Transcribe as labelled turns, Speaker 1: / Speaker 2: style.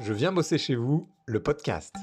Speaker 1: Je viens bosser chez vous, le podcast.